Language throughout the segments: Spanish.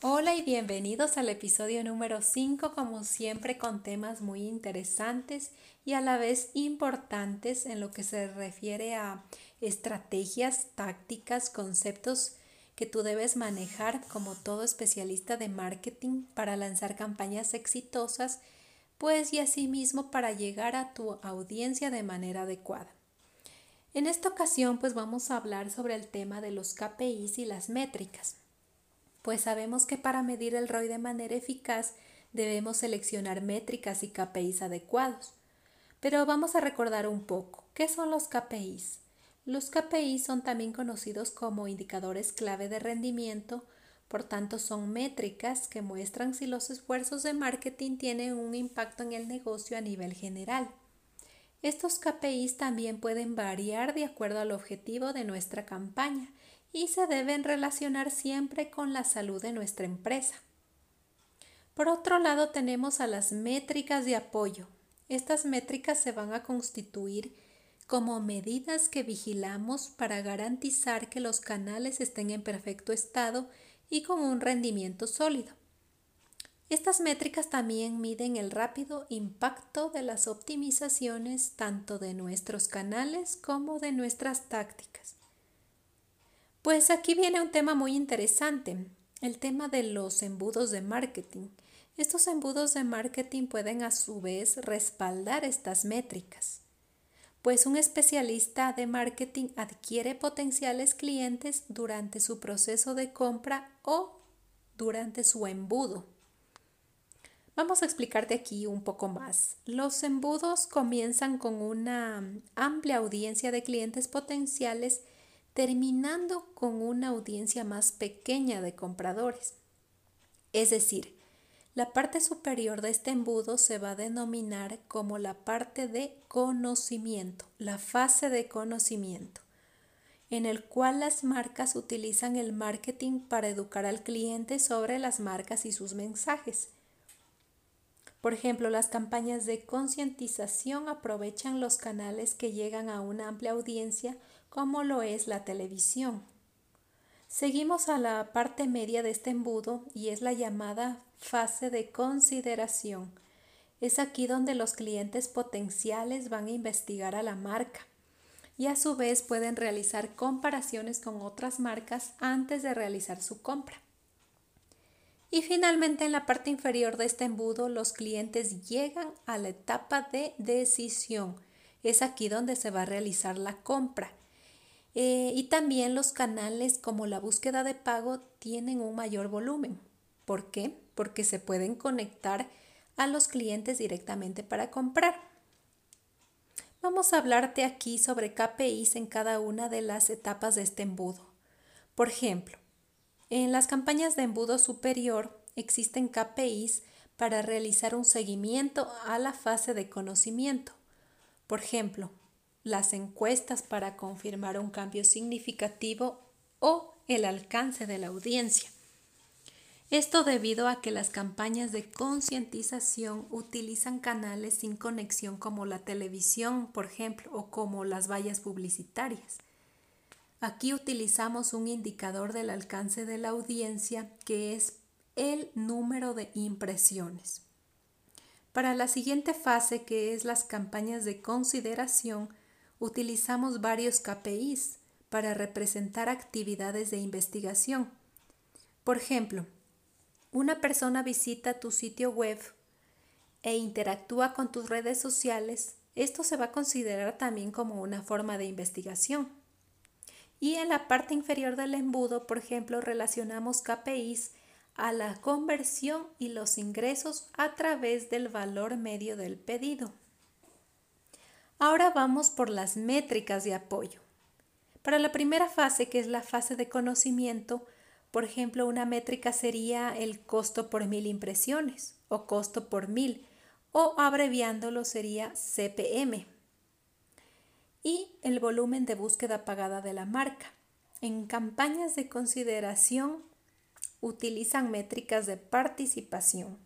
Hola y bienvenidos al episodio número 5, como siempre con temas muy interesantes y a la vez importantes en lo que se refiere a estrategias, tácticas, conceptos que tú debes manejar como todo especialista de marketing para lanzar campañas exitosas, pues y asimismo para llegar a tu audiencia de manera adecuada. En esta ocasión pues vamos a hablar sobre el tema de los KPIs y las métricas pues sabemos que para medir el ROI de manera eficaz debemos seleccionar métricas y KPIs adecuados. Pero vamos a recordar un poco, ¿qué son los KPIs? Los KPIs son también conocidos como indicadores clave de rendimiento, por tanto son métricas que muestran si los esfuerzos de marketing tienen un impacto en el negocio a nivel general. Estos KPIs también pueden variar de acuerdo al objetivo de nuestra campaña y se deben relacionar siempre con la salud de nuestra empresa. Por otro lado, tenemos a las métricas de apoyo. Estas métricas se van a constituir como medidas que vigilamos para garantizar que los canales estén en perfecto estado y con un rendimiento sólido. Estas métricas también miden el rápido impacto de las optimizaciones tanto de nuestros canales como de nuestras tácticas. Pues aquí viene un tema muy interesante, el tema de los embudos de marketing. Estos embudos de marketing pueden a su vez respaldar estas métricas, pues un especialista de marketing adquiere potenciales clientes durante su proceso de compra o durante su embudo. Vamos a explicarte aquí un poco más. Los embudos comienzan con una amplia audiencia de clientes potenciales terminando con una audiencia más pequeña de compradores. Es decir, la parte superior de este embudo se va a denominar como la parte de conocimiento, la fase de conocimiento, en el cual las marcas utilizan el marketing para educar al cliente sobre las marcas y sus mensajes. Por ejemplo, las campañas de concientización aprovechan los canales que llegan a una amplia audiencia como lo es la televisión. Seguimos a la parte media de este embudo y es la llamada fase de consideración. Es aquí donde los clientes potenciales van a investigar a la marca y a su vez pueden realizar comparaciones con otras marcas antes de realizar su compra. Y finalmente en la parte inferior de este embudo los clientes llegan a la etapa de decisión. Es aquí donde se va a realizar la compra eh, y también los canales como la búsqueda de pago tienen un mayor volumen. ¿Por qué? Porque se pueden conectar a los clientes directamente para comprar. Vamos a hablarte aquí sobre KPIs en cada una de las etapas de este embudo. Por ejemplo, en las campañas de embudo superior existen KPIs para realizar un seguimiento a la fase de conocimiento. Por ejemplo, las encuestas para confirmar un cambio significativo o el alcance de la audiencia. Esto debido a que las campañas de concientización utilizan canales sin conexión como la televisión, por ejemplo, o como las vallas publicitarias. Aquí utilizamos un indicador del alcance de la audiencia que es el número de impresiones. Para la siguiente fase, que es las campañas de consideración, utilizamos varios KPIs para representar actividades de investigación. Por ejemplo, una persona visita tu sitio web e interactúa con tus redes sociales, esto se va a considerar también como una forma de investigación. Y en la parte inferior del embudo, por ejemplo, relacionamos KPIs a la conversión y los ingresos a través del valor medio del pedido. Ahora vamos por las métricas de apoyo. Para la primera fase, que es la fase de conocimiento, por ejemplo, una métrica sería el costo por mil impresiones o costo por mil, o abreviándolo sería CPM. Y el volumen de búsqueda pagada de la marca. En campañas de consideración utilizan métricas de participación.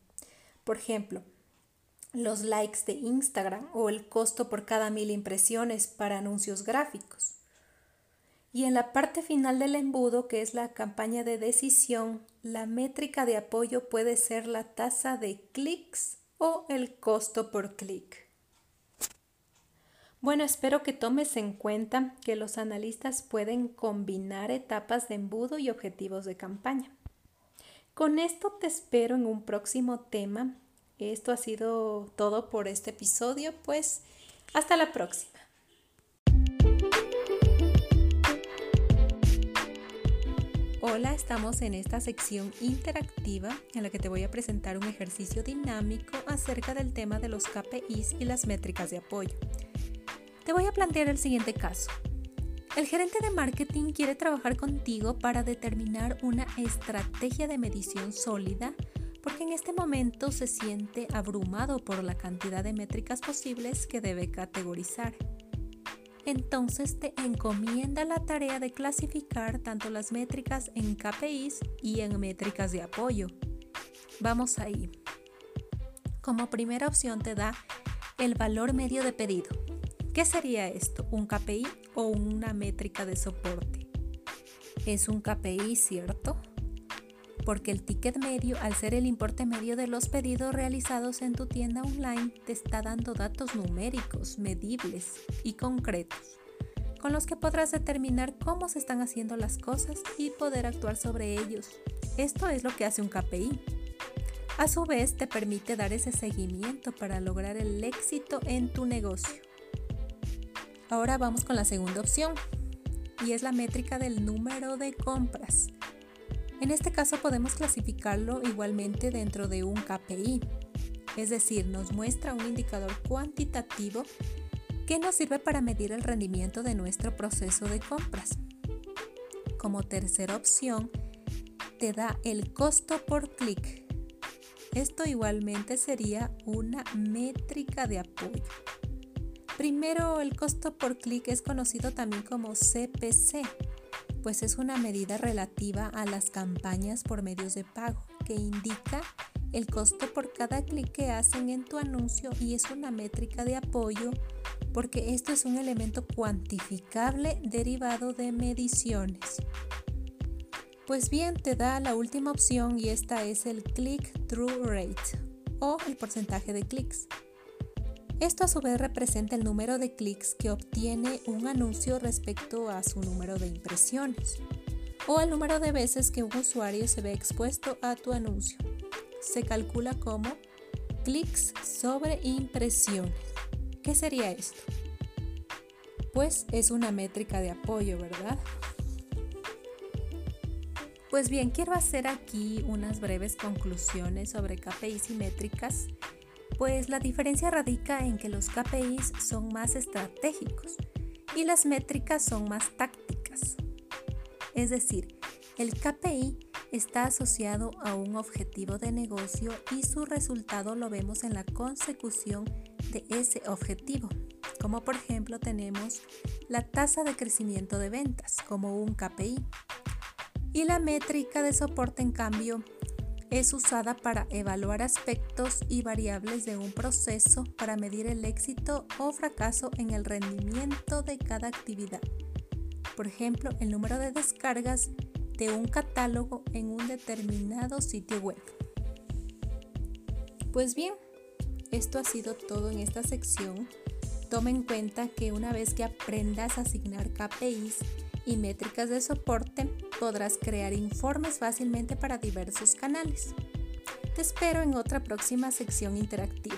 Por ejemplo, los likes de Instagram o el costo por cada mil impresiones para anuncios gráficos. Y en la parte final del embudo, que es la campaña de decisión, la métrica de apoyo puede ser la tasa de clics o el costo por clic. Bueno, espero que tomes en cuenta que los analistas pueden combinar etapas de embudo y objetivos de campaña. Con esto te espero en un próximo tema. Esto ha sido todo por este episodio, pues hasta la próxima. Hola, estamos en esta sección interactiva en la que te voy a presentar un ejercicio dinámico acerca del tema de los KPIs y las métricas de apoyo. Te voy a plantear el siguiente caso. El gerente de marketing quiere trabajar contigo para determinar una estrategia de medición sólida porque en este momento se siente abrumado por la cantidad de métricas posibles que debe categorizar entonces te encomienda la tarea de clasificar tanto las métricas en KPIs y en métricas de apoyo. Vamos ahí. Como primera opción te da el valor medio de pedido. ¿Qué sería esto? ¿Un KPI o una métrica de soporte? Es un KPI, ¿cierto? Porque el ticket medio, al ser el importe medio de los pedidos realizados en tu tienda online, te está dando datos numéricos, medibles y concretos, con los que podrás determinar cómo se están haciendo las cosas y poder actuar sobre ellos. Esto es lo que hace un KPI. A su vez, te permite dar ese seguimiento para lograr el éxito en tu negocio. Ahora vamos con la segunda opción, y es la métrica del número de compras. En este caso podemos clasificarlo igualmente dentro de un KPI, es decir, nos muestra un indicador cuantitativo que nos sirve para medir el rendimiento de nuestro proceso de compras. Como tercera opción, te da el costo por clic. Esto igualmente sería una métrica de apoyo. Primero, el costo por clic es conocido también como CPC pues es una medida relativa a las campañas por medios de pago que indica el costo por cada clic que hacen en tu anuncio y es una métrica de apoyo porque esto es un elemento cuantificable derivado de mediciones. Pues bien, te da la última opción y esta es el click-through rate o el porcentaje de clics. Esto a su vez representa el número de clics que obtiene un anuncio respecto a su número de impresiones o el número de veces que un usuario se ve expuesto a tu anuncio. Se calcula como clics sobre impresiones. ¿Qué sería esto? Pues es una métrica de apoyo, ¿verdad? Pues bien, quiero hacer aquí unas breves conclusiones sobre KPIs y métricas pues la diferencia radica en que los KPIs son más estratégicos y las métricas son más tácticas. Es decir, el KPI está asociado a un objetivo de negocio y su resultado lo vemos en la consecución de ese objetivo, como por ejemplo tenemos la tasa de crecimiento de ventas como un KPI. Y la métrica de soporte, en cambio, es usada para evaluar aspectos y variables de un proceso para medir el éxito o fracaso en el rendimiento de cada actividad. Por ejemplo, el número de descargas de un catálogo en un determinado sitio web. Pues bien, esto ha sido todo en esta sección. Toma en cuenta que una vez que aprendas a asignar KPIs y métricas de soporte, podrás crear informes fácilmente para diversos canales. Te espero en otra próxima sección interactiva.